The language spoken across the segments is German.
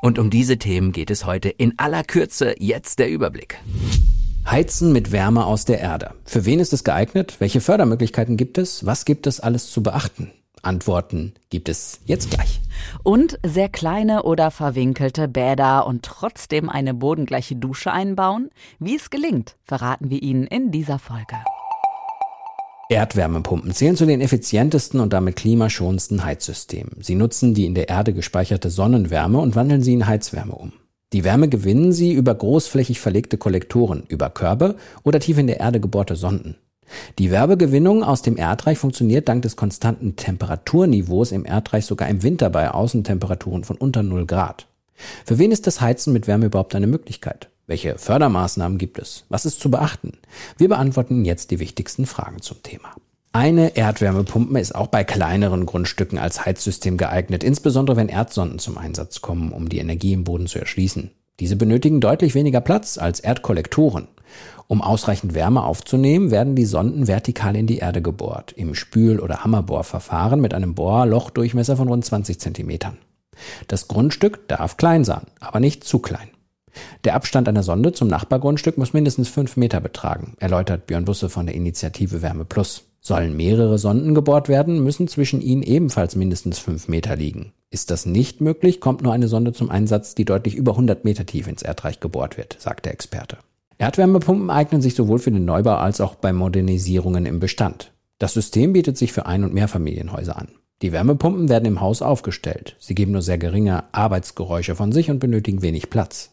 Und um diese Themen geht es heute in aller Kürze. Jetzt der Überblick. Heizen mit Wärme aus der Erde. Für wen ist es geeignet? Welche Fördermöglichkeiten gibt es? Was gibt es alles zu beachten? Antworten gibt es jetzt gleich. Und sehr kleine oder verwinkelte Bäder und trotzdem eine bodengleiche Dusche einbauen? Wie es gelingt, verraten wir Ihnen in dieser Folge. Erdwärmepumpen zählen zu den effizientesten und damit klimaschonendsten Heizsystemen. Sie nutzen die in der Erde gespeicherte Sonnenwärme und wandeln sie in Heizwärme um. Die Wärme gewinnen sie über großflächig verlegte Kollektoren, über Körbe oder tief in der Erde gebohrte Sonden. Die Wärmegewinnung aus dem Erdreich funktioniert dank des konstanten Temperaturniveaus im Erdreich sogar im Winter bei Außentemperaturen von unter 0 Grad. Für wen ist das Heizen mit Wärme überhaupt eine Möglichkeit? Welche Fördermaßnahmen gibt es? Was ist zu beachten? Wir beantworten jetzt die wichtigsten Fragen zum Thema. Eine Erdwärmepumpe ist auch bei kleineren Grundstücken als Heizsystem geeignet, insbesondere wenn Erdsonden zum Einsatz kommen, um die Energie im Boden zu erschließen. Diese benötigen deutlich weniger Platz als Erdkollektoren. Um ausreichend Wärme aufzunehmen, werden die Sonden vertikal in die Erde gebohrt, im Spül- oder Hammerbohrverfahren mit einem Bohrlochdurchmesser von rund 20 Zentimetern. Das Grundstück darf klein sein, aber nicht zu klein. Der Abstand einer Sonde zum Nachbargrundstück muss mindestens fünf Meter betragen, erläutert Björn Busse von der Initiative Wärme Plus. Sollen mehrere Sonden gebohrt werden, müssen zwischen ihnen ebenfalls mindestens fünf Meter liegen. Ist das nicht möglich, kommt nur eine Sonde zum Einsatz, die deutlich über 100 Meter tief ins Erdreich gebohrt wird, sagt der Experte. Erdwärmepumpen eignen sich sowohl für den Neubau als auch bei Modernisierungen im Bestand. Das System bietet sich für Ein- und Mehrfamilienhäuser an. Die Wärmepumpen werden im Haus aufgestellt. Sie geben nur sehr geringe Arbeitsgeräusche von sich und benötigen wenig Platz.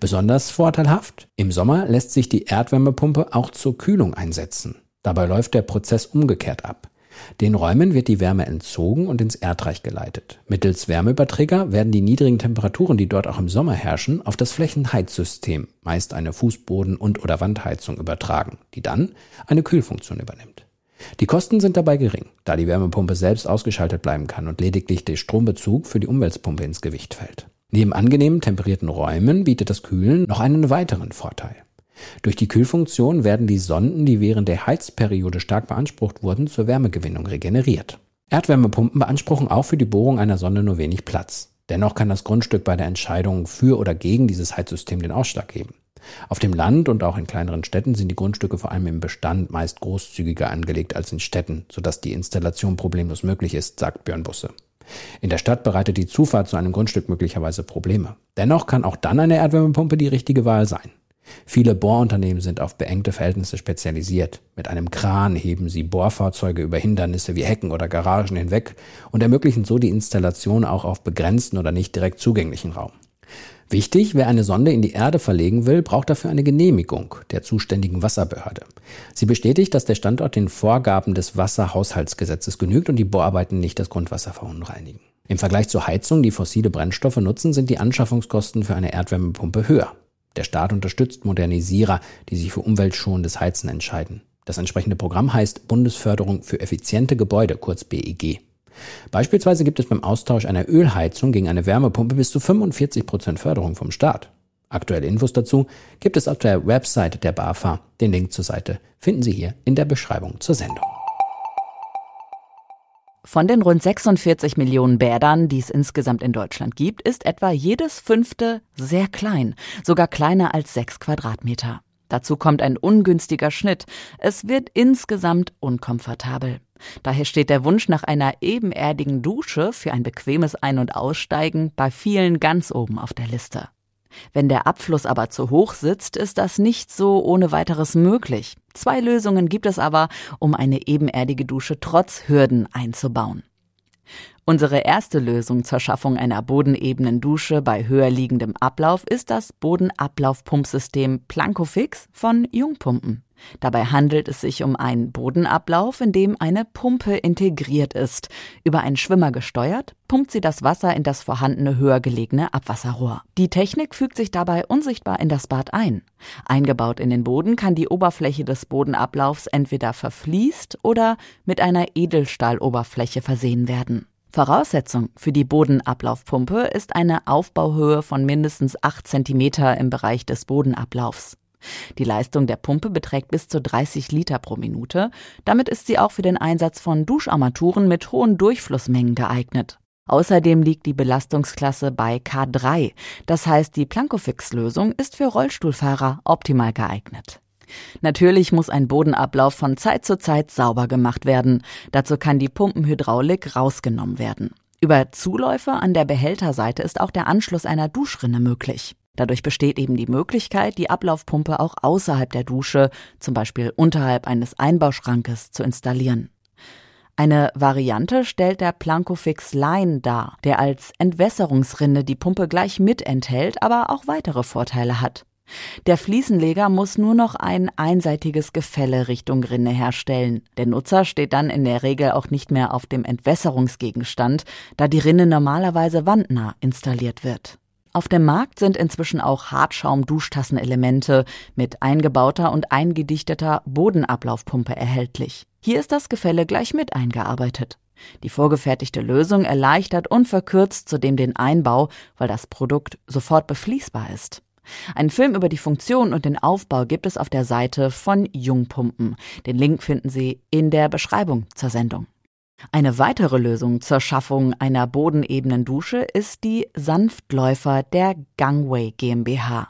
Besonders vorteilhaft, im Sommer lässt sich die Erdwärmepumpe auch zur Kühlung einsetzen. Dabei läuft der Prozess umgekehrt ab. Den Räumen wird die Wärme entzogen und ins Erdreich geleitet. Mittels Wärmeüberträger werden die niedrigen Temperaturen, die dort auch im Sommer herrschen, auf das Flächenheizsystem, meist eine Fußboden- und oder Wandheizung übertragen, die dann eine Kühlfunktion übernimmt. Die Kosten sind dabei gering, da die Wärmepumpe selbst ausgeschaltet bleiben kann und lediglich der Strombezug für die Umweltpumpe ins Gewicht fällt. Neben angenehmen temperierten Räumen bietet das Kühlen noch einen weiteren Vorteil. Durch die Kühlfunktion werden die Sonden, die während der Heizperiode stark beansprucht wurden, zur Wärmegewinnung regeneriert. Erdwärmepumpen beanspruchen auch für die Bohrung einer Sonde nur wenig Platz. Dennoch kann das Grundstück bei der Entscheidung für oder gegen dieses Heizsystem den Ausschlag geben. Auf dem Land und auch in kleineren Städten sind die Grundstücke vor allem im Bestand meist großzügiger angelegt als in Städten, sodass die Installation problemlos möglich ist, sagt Björn Busse. In der Stadt bereitet die Zufahrt zu einem Grundstück möglicherweise Probleme. Dennoch kann auch dann eine Erdwärmepumpe die richtige Wahl sein. Viele Bohrunternehmen sind auf beengte Verhältnisse spezialisiert. Mit einem Kran heben sie Bohrfahrzeuge über Hindernisse wie Hecken oder Garagen hinweg und ermöglichen so die Installation auch auf begrenzten oder nicht direkt zugänglichen Raum. Wichtig, wer eine Sonde in die Erde verlegen will, braucht dafür eine Genehmigung der zuständigen Wasserbehörde. Sie bestätigt, dass der Standort den Vorgaben des Wasserhaushaltsgesetzes genügt und die Bohrarbeiten nicht das Grundwasser verunreinigen. Im Vergleich zur Heizung, die fossile Brennstoffe nutzen, sind die Anschaffungskosten für eine Erdwärmepumpe höher. Der Staat unterstützt Modernisierer, die sich für umweltschonendes Heizen entscheiden. Das entsprechende Programm heißt Bundesförderung für effiziente Gebäude, kurz BEG. Beispielsweise gibt es beim Austausch einer Ölheizung gegen eine Wärmepumpe bis zu 45 Prozent Förderung vom Staat. Aktuelle Infos dazu gibt es auf der Website der BAFA. Den Link zur Seite finden Sie hier in der Beschreibung zur Sendung. Von den rund 46 Millionen Bädern, die es insgesamt in Deutschland gibt, ist etwa jedes fünfte sehr klein, sogar kleiner als sechs Quadratmeter. Dazu kommt ein ungünstiger Schnitt. Es wird insgesamt unkomfortabel. Daher steht der Wunsch nach einer ebenerdigen Dusche für ein bequemes Ein- und Aussteigen bei vielen ganz oben auf der Liste. Wenn der Abfluss aber zu hoch sitzt, ist das nicht so ohne weiteres möglich. Zwei Lösungen gibt es aber, um eine ebenerdige Dusche trotz Hürden einzubauen. Unsere erste Lösung zur Schaffung einer bodenebenen Dusche bei höher liegendem Ablauf ist das Bodenablaufpumpsystem Plankofix von Jungpumpen. Dabei handelt es sich um einen Bodenablauf, in dem eine Pumpe integriert ist. Über einen Schwimmer gesteuert, pumpt sie das Wasser in das vorhandene höher gelegene Abwasserrohr. Die Technik fügt sich dabei unsichtbar in das Bad ein. Eingebaut in den Boden kann die Oberfläche des Bodenablaufs entweder verfließt oder mit einer Edelstahloberfläche versehen werden. Voraussetzung für die Bodenablaufpumpe ist eine Aufbauhöhe von mindestens 8 cm im Bereich des Bodenablaufs. Die Leistung der Pumpe beträgt bis zu 30 Liter pro Minute. Damit ist sie auch für den Einsatz von Duscharmaturen mit hohen Durchflussmengen geeignet. Außerdem liegt die Belastungsklasse bei K3. Das heißt, die Plankofix-Lösung ist für Rollstuhlfahrer optimal geeignet. Natürlich muss ein Bodenablauf von Zeit zu Zeit sauber gemacht werden. Dazu kann die Pumpenhydraulik rausgenommen werden. Über Zuläufe an der Behälterseite ist auch der Anschluss einer Duschrinne möglich. Dadurch besteht eben die Möglichkeit, die Ablaufpumpe auch außerhalb der Dusche, zum Beispiel unterhalb eines Einbauschrankes, zu installieren. Eine Variante stellt der Plankofix Line dar, der als Entwässerungsrinne die Pumpe gleich mit enthält, aber auch weitere Vorteile hat. Der Fliesenleger muss nur noch ein einseitiges Gefälle Richtung Rinne herstellen. Der Nutzer steht dann in der Regel auch nicht mehr auf dem Entwässerungsgegenstand, da die Rinne normalerweise wandnah installiert wird. Auf dem Markt sind inzwischen auch Hartschaum-Duschtassenelemente mit eingebauter und eingedichteter Bodenablaufpumpe erhältlich. Hier ist das Gefälle gleich mit eingearbeitet. Die vorgefertigte Lösung erleichtert und verkürzt zudem den Einbau, weil das Produkt sofort befließbar ist. Ein Film über die Funktion und den Aufbau gibt es auf der Seite von Jungpumpen. Den Link finden Sie in der Beschreibung zur Sendung. Eine weitere Lösung zur Schaffung einer bodenebenen Dusche ist die Sanftläufer der Gangway GmbH.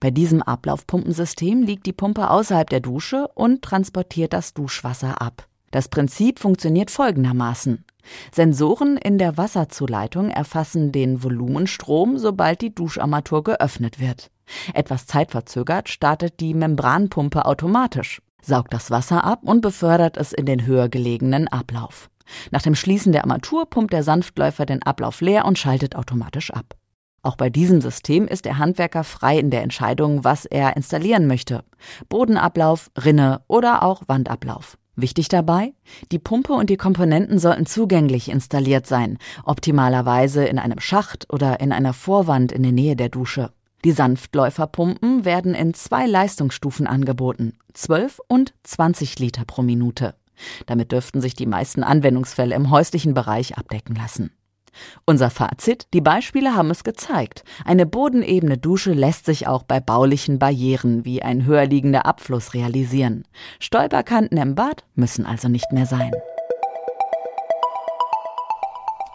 Bei diesem Ablaufpumpensystem liegt die Pumpe außerhalb der Dusche und transportiert das Duschwasser ab. Das Prinzip funktioniert folgendermaßen. Sensoren in der Wasserzuleitung erfassen den Volumenstrom, sobald die Duscharmatur geöffnet wird. Etwas zeitverzögert startet die Membranpumpe automatisch, saugt das Wasser ab und befördert es in den höher gelegenen Ablauf. Nach dem Schließen der Armatur pumpt der Sanftläufer den Ablauf leer und schaltet automatisch ab. Auch bei diesem System ist der Handwerker frei in der Entscheidung, was er installieren möchte. Bodenablauf, Rinne oder auch Wandablauf. Wichtig dabei, die Pumpe und die Komponenten sollten zugänglich installiert sein, optimalerweise in einem Schacht oder in einer Vorwand in der Nähe der Dusche. Die Sanftläuferpumpen werden in zwei Leistungsstufen angeboten, 12 und 20 Liter pro Minute. Damit dürften sich die meisten Anwendungsfälle im häuslichen Bereich abdecken lassen. Unser Fazit, die Beispiele haben es gezeigt. Eine bodenebene Dusche lässt sich auch bei baulichen Barrieren wie ein höher liegender Abfluss realisieren. Stolperkanten im Bad müssen also nicht mehr sein.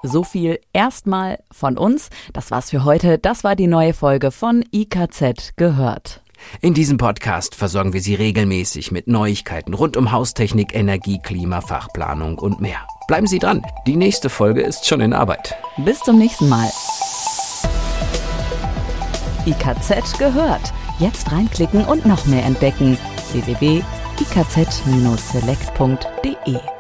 So viel erstmal von uns. Das war's für heute. Das war die neue Folge von IKZ gehört. In diesem Podcast versorgen wir Sie regelmäßig mit Neuigkeiten rund um Haustechnik, Energie, Klima, Fachplanung und mehr. Bleiben Sie dran, die nächste Folge ist schon in Arbeit. Bis zum nächsten Mal. IKZ gehört. Jetzt reinklicken und noch mehr entdecken. www.ikz-select.de